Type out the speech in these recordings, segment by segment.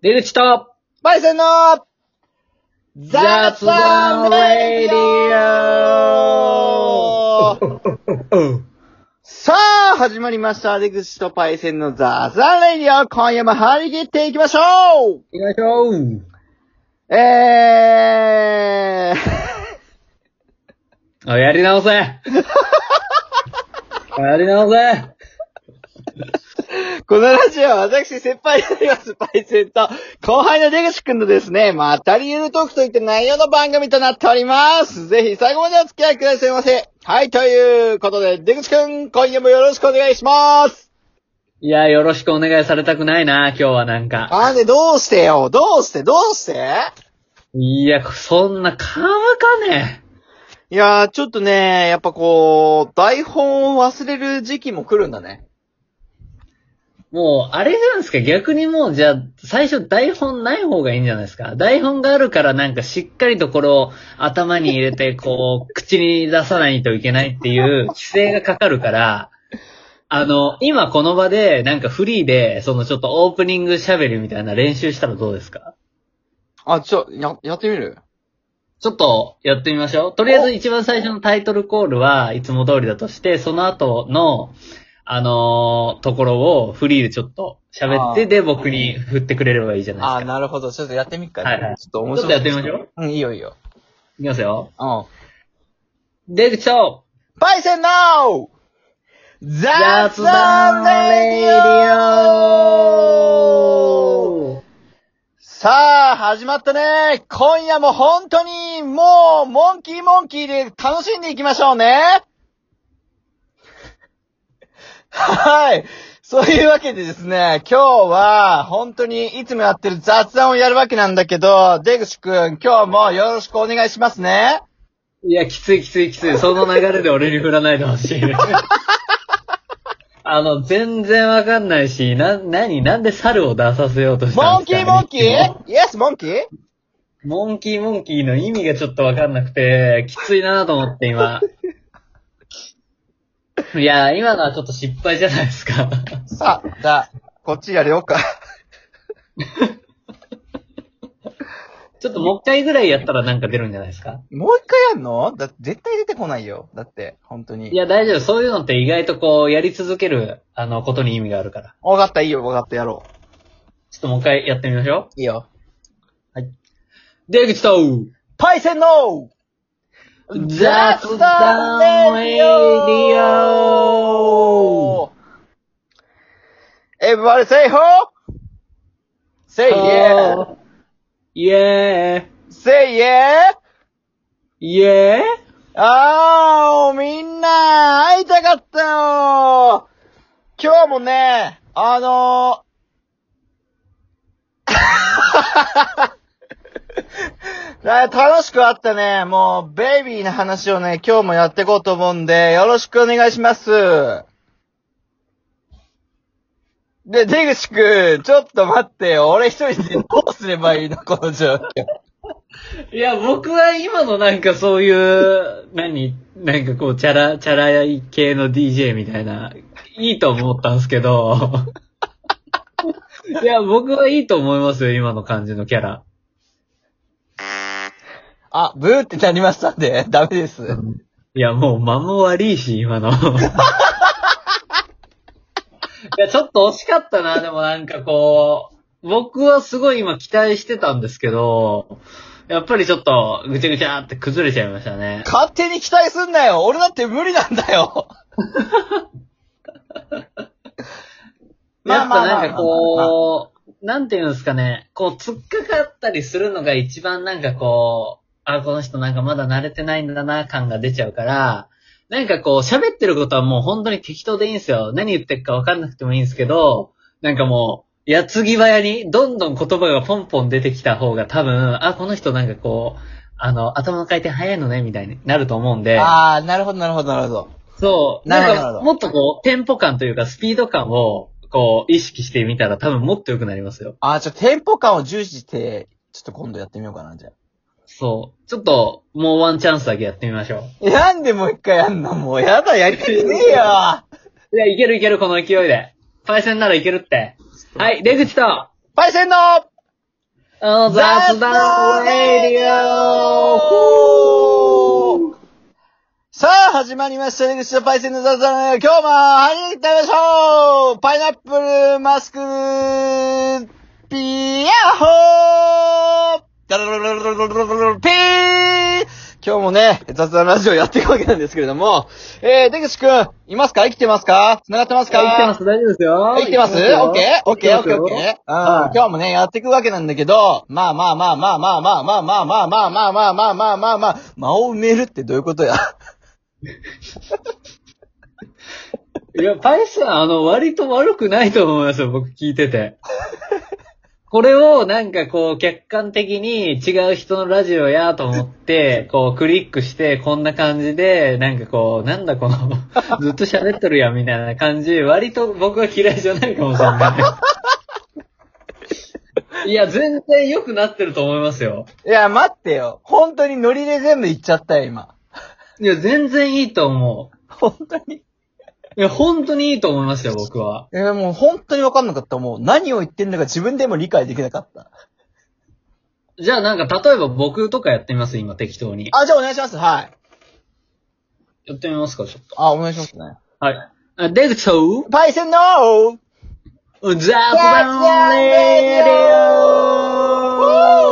出口と、パイセンの雑談レディオ。さあ、始まりました。出口とパイセンの雑談レディオ。今夜も張り切っていきましょ行きましょう。うえー、あ、やり直せ。やり直せこのラジオは私、先輩であります、パイセンと、後輩の出口くんのですね、またりゆるトークといった内容の番組となっております。ぜひ最後までお付き合いくださいませ。はい、ということで、出口くん、今夜もよろしくお願いします。いや、よろしくお願いされたくないな、今日はなんか。あんで、どうしてよ？どうして？どうして？いや、そんな、かむかね。いやー、ちょっとね、やっぱこう、台本を忘れる時期も来るんだね。もう、あれなんですか？逆にもう、じゃあ、最初台本ない方がいいんじゃないですか？台本があるからなんかしっかりとこれを頭に入れて、こう、口に出さないといけないっていう規制がかかるから、あの、今この場で、なんかフリーで、そのちょっとオープニング喋りみたいな練習したらどうですか？あ、ちょ、や、やってみる？ちょっとやってみましょう。とりあえず一番最初のタイトルコールはいつも通りだとして、その後の、あのーところをフリーでちょっと喋って、あーで僕に振ってくれればいいじゃないですか。なるほど。ちょっとやってみっか。はいはいちょっと面ちょっ白い。とやってみましょう。うん、いいよいいよ。いきますよ。うん。出口と、パイセンの雑談レディオさあ、始まったね。今夜も本当に、もう、モンキーモンキーで楽しんでいきましょうね。はい。そういうわけでですね、今日は、本当にいつもやってる雑談をやるわけなんだけど、出口くん、今日もよろしくお願いしますね。いや、きついきついきつい。その流れで俺に振らないでほしい。あの、全然わかんないし、な、なに、なんで猿を出させようとしたモンキーんですか、モンキー ?Yes, モンキー？モンキーモンキーの意味がちょっとわかんなくて、きついなと思って今。いや、今のはちょっと失敗じゃないですか。さあ、じゃあ、こっちやるようか。ちょっともう一回ぐらいやったらなんか出るんじゃないですか？もう一回やんの？だって絶対出てこないよ。だって、本当に。いや、大丈夫。そういうのって意外とこう、やり続ける、あの、ことに意味があるから。わかった、いいよ、わかった、やろちょっともう一回やってみましょう。いいよ。う。出口と、パイセンの雑談レディオ Everybody say ho! Say yeah! イェー Say yeah! イェーあー、みんな、会いたかったよ今日もね、あのー、楽しくあったね。もう、ベイビーな話をね、今日もやっていこうと思うんで、よろしくお願いします。で、出口くん、ちょっと待ってよ。俺一人でどうすればいいの？この状況。いや、僕は今のなんかそういう、何？なんかこう、チャラ、チャラい系の DJ みたいな、いいと思ったんですけど、いや、僕はいいと思いますよ、今の感じのキャラ。あ、ブーってなりましたんで、ダメです。いや、もう間も悪いし、今の。いや、ちょっと惜しかったな、でもなんかこう、僕はすごい今期待してたんですけど、やっぱりちょっとぐちゃぐちゃって崩れちゃいましたね。勝手に期待すんなよ俺だって無理なんだよ やっぱなんかこう、なんていうんですかね、こう、突っかかったりするのが一番なんかこう、あ、この人なんかまだ慣れてないんだな感が出ちゃうから、なんかこう、喋ってることはもう本当に適当でいいんですよ。何言ってるかわかんなくてもいいんですけど、なんかもう、矢継ぎ早に、どんどん言葉がポンポン出てきた方が多分、あ、この人なんかこう、あの、頭の回転早いのね、みたいになると思うんで。あー、なるほど、なるほど、なるほど。そう。なるほどなんか、もっとこう、テンポ感というか、スピード感を、こう、意識してみたら多分もっと良くなりますよ。あー、ちょ、テンポ感を重視して、ちょっと今度やってみようかな、じゃそう。ちょっと、もうワンチャンスだけやってみましょあ。なんでもう一回やんのもうやだ、やりたくねえよう。いや、いけるいける、この勢いで。パイセンならいけるって。はい、出口と、パイセンのあの雑談レディオさあ、始まりました。出口とパイセンの雑談今日も入り行ってみましょうパイナップルマスクピヤッホーダララララララララピー今日もね、雑談ラジオやっていくわけなんですけれども、えー、出口くん、いますか？生きてますか？繋がってますか？生きてます、大丈夫ですよ。生きてます？オッケー？オッケー？オッケーオッケー？今日もね、やっていくわけなんだけど、まあまあまあまあまあまあまあまあまあまあまあまあまあまあまあまあ、間を埋めるってどういうことやいや、パイセン、あの、割と悪くないと思いますよ、僕聞いてて。これをなんかこう客観的に違う人のラジオやと思って、こうクリックしてこんな感じで、なんかこう、なんだこの、ずっと喋っとるやんみたいな感じ、割と僕は嫌いじゃないかもしれない。いや、全然良くなってると思いますよ。いや、待ってよ。本当にノリで全部言っちゃったよ、今。いや、全然いいと思本当に。う。いや、本当にいいと思いますよ、僕は。いや、もう本当にわかんなかった。もう何を言ってんのか自分でも理解できなかった。じゃあなんか、例えば僕とかやってみます、今適当に。あ、じゃあお願いします。はい。やってみますか、ちょっと。あ、お願いしますね。はい。あ出口と、パイセンの雑談レディオ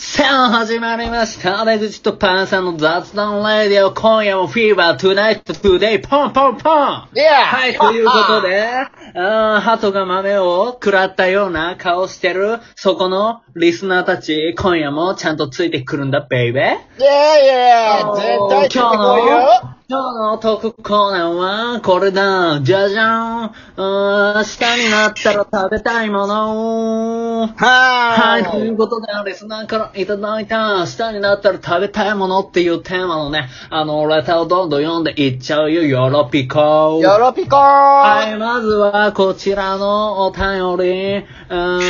さあ、始まりました。出口とパンさんの雑談レディオ。今夜もフィーバー、 tonight、today、ポンポンポンいやはい、ということ。で、あー鳩が豆を食らったような顔してる、そこのリスナーたち、今夜もちゃんとついてくるんだ、ベイベー。イェーイ絶対ついてこいよ今日のトークコーナーは、これだ。じゃじゃーん。明日になったら食べたいもの。ははい、と。いうことで、リスナーからいただいた、明日になったら食べたいものっていうテーマのね、あの、レターをどんどん読んでいっちゃうよ、ヨロピコ。よろぴこーはい、まずはこちらのお便り、うーん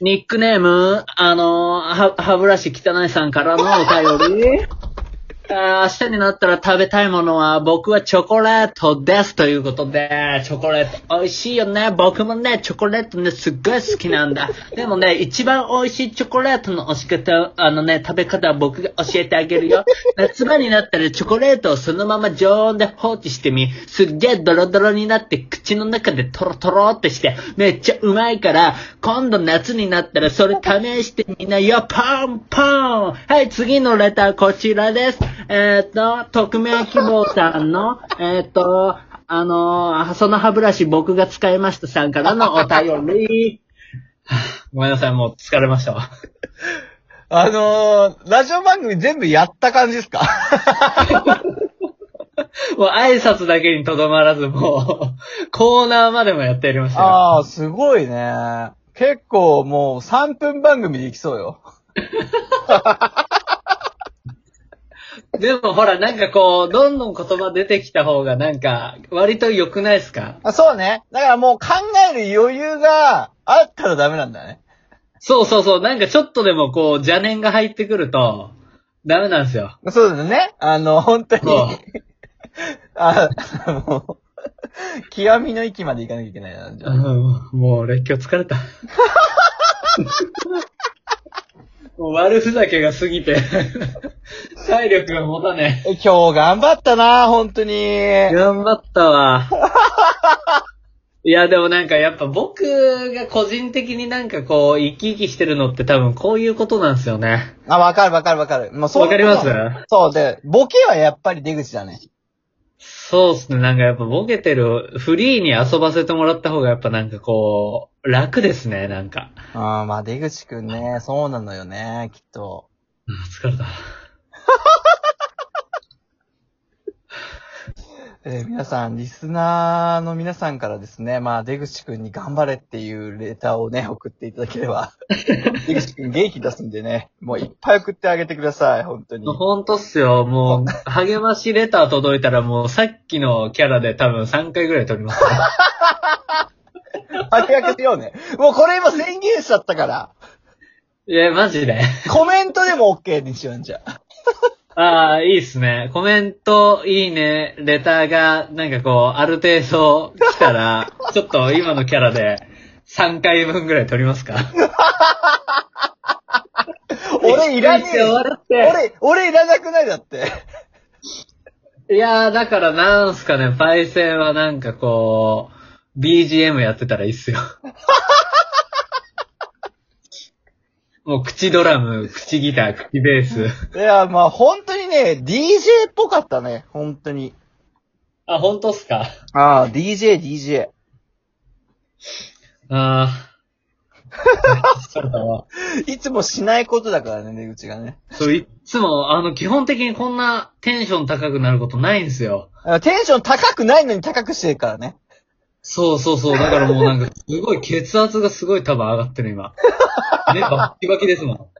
ニックネーム、あの、は、歯ブラシ汚いさんからのお便り。明日になったら食べたいものは僕はチョコレートですということで、チョコレート美味しいよね。僕もね、チョコレートね、すっごい好きなんだ。でもね、一番美味しいチョコレートの押し方、あのね、食べ方は僕が教えてあげるよ。夏場になったらチョコレートをそのまま常温で放置してみ、すっげえドロドロになって口の中でトロトロってして、めっちゃうまいから、今度夏になったらそれ試してみなよ、ポンポンはい、次のレターこちらです。えっ、と、匿名希望さんの、えっ、と、あのーその歯ブラシ僕が使いましたさんからのお便り。ごめんなさい、もう疲れましたわ。あのー、ラジオ番組全部やった感じですか？もう挨拶だけにとどまらず、もう、コーナーまでもやってやりましたよ。ああ、すごいね。結構もう3分番組でいきそうよ。でもほら、なんかこう、どんどん言葉出てきた方がなんか、割と良くないですか？あそうね。だからもう考える余裕があったらダメなんだね。そうそうそう、なんかちょっとでもこう、邪念が入ってくると、ダメなんですよ。そうだね。あの、本当に。あ、もう、極みの域まで行かなきゃいけないな、じゃあうんもう、俺今日疲れた。もう悪ふざけが過ぎて、体力が持たねえ今日頑張ったな、本当に。え。頑張ったわ。いや、でもなんかやっぱ僕が個人的になんかこう、生き生きしてるのって多分こういうことなんですよね。あ、わかるわかるわかる。もうそうわかります？そうで、ボケはやっぱり出口だね。そうっすね。なんかやっぱボケてる、フリーに遊ばせてもらった方がやっぱなんかこう、楽ですね、なんか。ああ、まあ出口くんね、そうなのよね、きっと。あ疲れた。えー皆さん、リスナーの皆さんからですね、まあ、出口くんに頑張れっていうレターをね、送っていただければ、出口くん元気出すんでね、もういっぱい送ってあげてください、本当に。ほんとっすよ。もう、励ましレター届いたらもうさっきのキャラで多分3回ぐらい撮りますね。ありがとうよね。もうこれ今宣言しちゃったから、いや、マジで。コメントでも OK にしよう、じゃあ。ああ、いいっすね。コメント、いいね、レターが、なんかこう、ある程度来たら、ちょっと今のキャラで3回分ぐらい撮りますか？俺いらねえ。俺、俺いらなくないだって。いやー、だからなんすかね、パイセンはなんかこう、BGM やってたらいいっすよ。もう口ドラム、口ギター、口ベース。いや、まあ本当にね、DJ っぽかったね。本当に。あ、本当っすか？ああ、DJ、DJ。あー。そうだわ。いつもしないことだからね、出口がね。そう、いっつも、あの、基本的にこんなテンション高くなることないんですよ。あテンション高くないのに高くしてるからね。そうそうそう。だからもうなんか、すごい血圧がすごい多分上がってる今。目バッキバキですもん。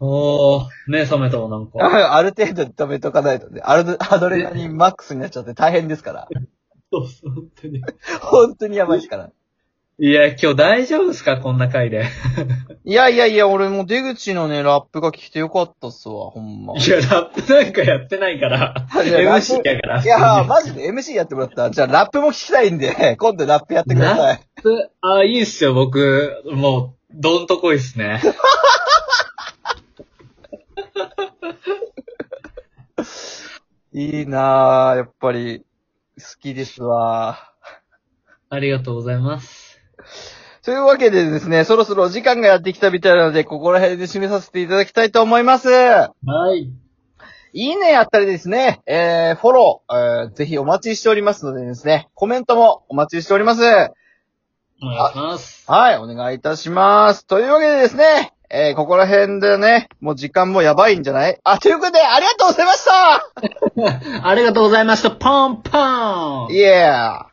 おー、目覚めたわ、なんか。あある程度止めとかないとね、アルドアドレナリンマックスになっちゃって大変ですから。そうそう、本当に。本当にやばいですから。いや、今日大丈夫ですかこんな回で。いやいやいや、俺も出口のね、ラップが聞いてよかったっすわ、ほんま。いや、ラップなんかやってないから。いやラッ MC プやから。いや、マジで MC やってもらった。じゃあラップも聞きたいんで、今度ラップやってください。あ、いいっすよ、僕。もう、どんとこいっすね。いいなぁ、やっぱり、好きですわ。ありがとうございます。というわけでですね、そろそろお時間がやってきたみたいなので、ここら辺で締めさせていただきたいと思います。はい。いいねやったりですね、えー、フォロー、えー、ぜひお待ちしておりますのでですね、コメントもお待ちしております。お願いします。はい、お願いいたします。というわけでですね、えー、ここら辺でね、もう時間もやばいんじゃない？あ、ということで、ありがとうございました ありがとうございました。ポンポンイエー